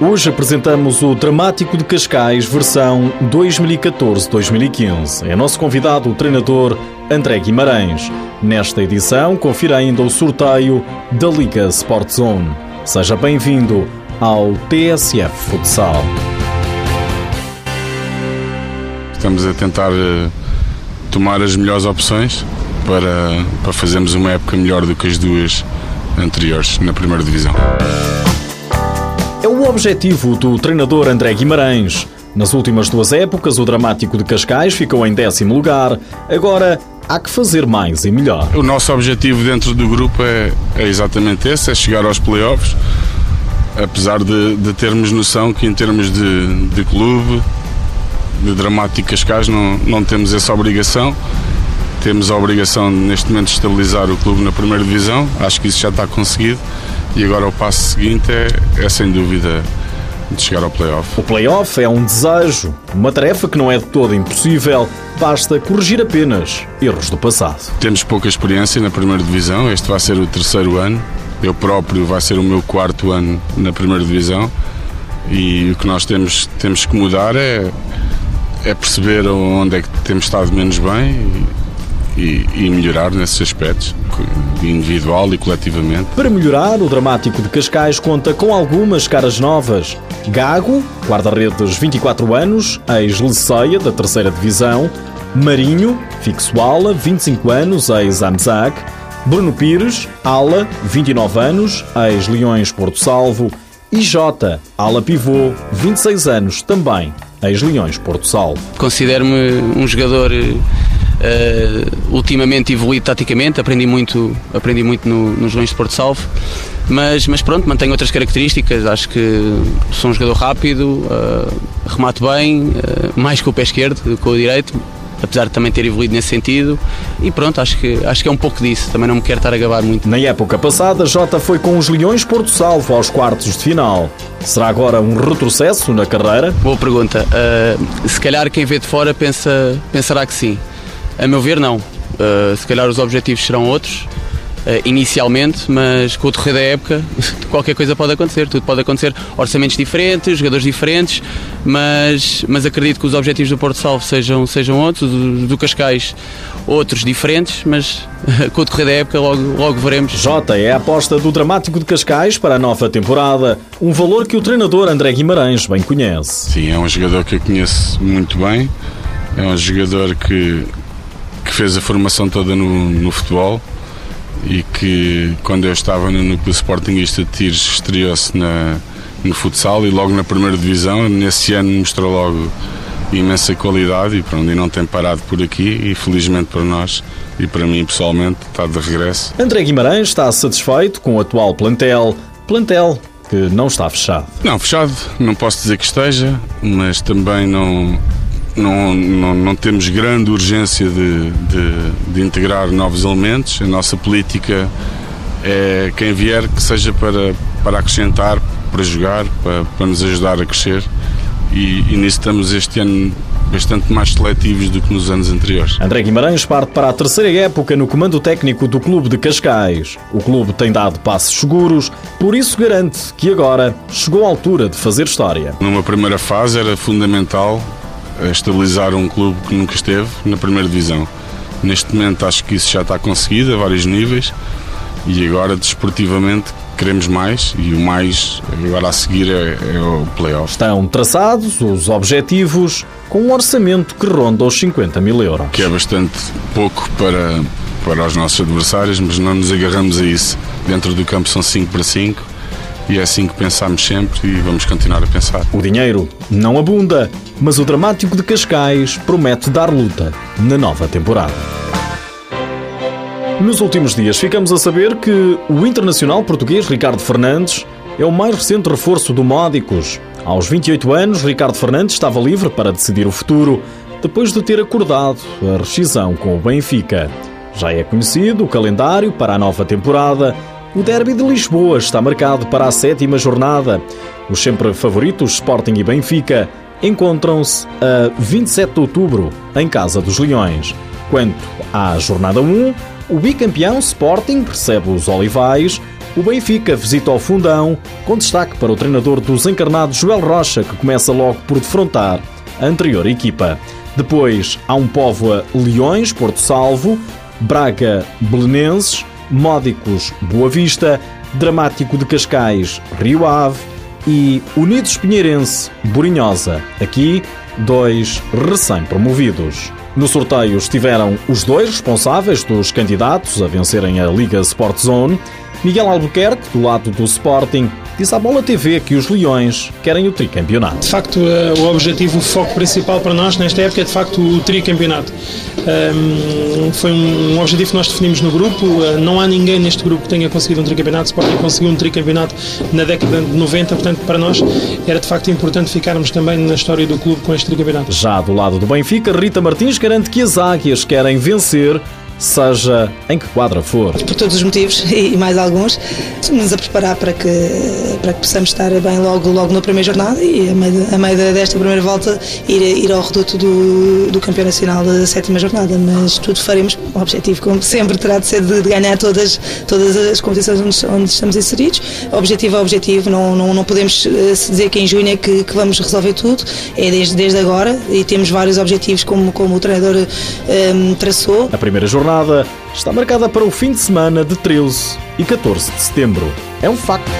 Hoje apresentamos o Dramático de Cascais, versão 2014-2015. É nosso convidado o treinador André Guimarães. Nesta edição, confira ainda o sorteio da Liga Sport Zone. Seja bem-vindo ao TSF Futsal. Estamos a tentar eh, tomar as melhores opções para, para fazermos uma época melhor do que as duas anteriores na primeira divisão. É o objetivo do treinador André Guimarães. Nas últimas duas épocas, o dramático de Cascais ficou em décimo lugar. Agora há que fazer mais e melhor. O nosso objetivo dentro do grupo é, é exatamente esse: é chegar aos playoffs. Apesar de, de termos noção que, em termos de, de clube, de Dramático Cascais, não, não temos essa obrigação. Temos a obrigação, neste momento, de estabilizar o clube na primeira divisão. Acho que isso já está conseguido e agora o passo seguinte é, é sem dúvida de chegar ao playoff. O playoff é um desejo, uma tarefa que não é de todo impossível, basta corrigir apenas erros do passado. Temos pouca experiência na primeira divisão, este vai ser o terceiro ano, eu próprio vai ser o meu quarto ano na primeira divisão e o que nós temos, temos que mudar é, é perceber onde é que temos estado menos bem e, e, melhorar nesses aspectos, individual e coletivamente. Para melhorar, o Dramático de Cascais conta com algumas caras novas. Gago, guarda-redes 24 anos, ex-Leceia da terceira divisão. Marinho, fixo ala, 25 anos, ex-Anzac. Bruno Pires, ala, 29 anos, ex-Leões Porto Salvo. E Jota, ala pivô, 26 anos, também, ex-Leões Porto Salvo. Considero-me um jogador Uh, ultimamente evolui taticamente, aprendi muito, aprendi muito no, nos Leões de Porto Salvo, mas, mas pronto, mantenho outras características. Acho que sou um jogador rápido, uh, remato bem, uh, mais com o pé esquerdo do que com o direito, apesar de também ter evoluído nesse sentido. E pronto, acho que, acho que é um pouco disso. Também não me quero estar a gabar muito. Na época passada, Jota foi com os Leões Porto Salvo aos quartos de final. Será agora um retrocesso na carreira? Boa pergunta. Uh, se calhar quem vê de fora pensa, pensará que sim. A meu ver, não. Uh, se calhar os objetivos serão outros, uh, inicialmente, mas com o decorrer da época, qualquer coisa pode acontecer. Tudo pode acontecer. Orçamentos diferentes, jogadores diferentes, mas, mas acredito que os objetivos do Porto Salvo sejam, sejam outros, do, do Cascais outros diferentes, mas com o decorrer da época logo, logo veremos. Jota é a aposta do Dramático de Cascais para a nova temporada, um valor que o treinador André Guimarães bem conhece. Sim, é um jogador que eu conheço muito bem, é um jogador que que fez a formação toda no, no futebol e que quando eu estava no núcleo Sportingista de Tires estreou-se no futsal e logo na primeira divisão, nesse ano mostrou logo imensa qualidade e, pronto, e não tem parado por aqui e felizmente para nós e para mim pessoalmente está de regresso. André Guimarães está satisfeito com o atual plantel, plantel que não está fechado. Não, fechado não posso dizer que esteja, mas também não não, não, não temos grande urgência de, de, de, integrar novos elementos. A nossa política é quem vier que seja para, para acrescentar, para jogar, para, para nos ajudar a crescer. E, e nisso estamos este ano bastante mais seletivos do que nos anos anteriores. André Guimarães parte para a terceira época no comando técnico do clube de Cascais. O clube tem dado passos seguros, por isso garante que agora chegou a altura de fazer história. Numa primeira fase era fundamental estabilizar um clube que nunca esteve na primeira divisão. Neste momento acho que isso já está conseguido a vários níveis e agora desportivamente queremos mais e o mais agora a seguir é, é o playoff. Estão traçados os objetivos com um orçamento que ronda os 50 mil euros. Que é bastante pouco para, para os nossos adversários, mas não nos agarramos a isso. Dentro do campo são 5 para 5 e é assim que pensamos sempre e vamos continuar a pensar. O dinheiro não abunda, mas o dramático de Cascais promete dar luta na nova temporada. Nos últimos dias ficamos a saber que o internacional português Ricardo Fernandes é o mais recente reforço do Módicos. Aos 28 anos, Ricardo Fernandes estava livre para decidir o futuro, depois de ter acordado a rescisão com o Benfica. Já é conhecido o calendário para a nova temporada o derby de Lisboa está marcado para a sétima jornada. Os sempre favoritos Sporting e Benfica encontram-se a 27 de outubro em Casa dos Leões. Quanto à jornada 1, o bicampeão Sporting recebe os Olivais, o Benfica visita o Fundão, com destaque para o treinador dos encarnados Joel Rocha, que começa logo por defrontar a anterior equipa. Depois há um Póvoa Leões, Porto Salvo, Braga Belenenses, Módicos Boa Vista, Dramático de Cascais Rio Ave e Unidos Pinheirense Borinhosa. Aqui, dois recém-promovidos. No sorteio estiveram os dois responsáveis dos candidatos a vencerem a Liga Sport Zone Miguel Albuquerque, do lado do Sporting, disse à Bola TV que os Leões querem o tricampeonato. De facto, eh, o objetivo, o foco principal para nós nesta época é de facto o tricampeonato. Um, foi um objetivo que nós definimos no grupo. Uh, não há ninguém neste grupo que tenha conseguido um tricampeonato. O Sporting conseguiu um tricampeonato na década de 90, portanto, para nós era de facto importante ficarmos também na história do clube com este tricampeonato. Já do lado do Benfica, Rita Martins garante que as Águias querem vencer seja em que quadra for. Por todos os motivos e mais alguns, estamos a preparar para que, para que possamos estar bem logo, logo na primeira jornada e a meio, a meio desta primeira volta ir, ir ao reduto do, do campeão nacional da sétima jornada, mas tudo faremos. O objetivo, como sempre, terá de ser de, de ganhar todas, todas as competições onde, onde, estamos inseridos. Objetivo é objetivo, não, não, não podemos eh, dizer que em junho é que, que vamos resolver tudo, é desde, desde agora e temos vários objetivos como, como o treinador um, eh, traçou. A primeira jornada jornada está marcada para o fim de semana de 13 e 14 de setembro. É um facto.